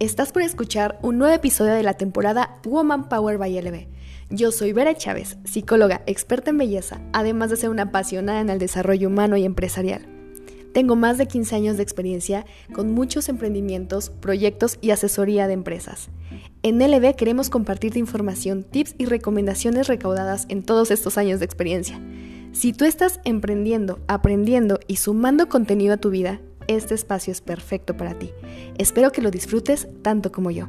Estás por escuchar un nuevo episodio de la temporada Woman Power by LB. Yo soy Vera Chávez, psicóloga experta en belleza, además de ser una apasionada en el desarrollo humano y empresarial. Tengo más de 15 años de experiencia con muchos emprendimientos, proyectos y asesoría de empresas. En LB queremos compartirte información, tips y recomendaciones recaudadas en todos estos años de experiencia. Si tú estás emprendiendo, aprendiendo y sumando contenido a tu vida, este espacio es perfecto para ti. Espero que lo disfrutes tanto como yo.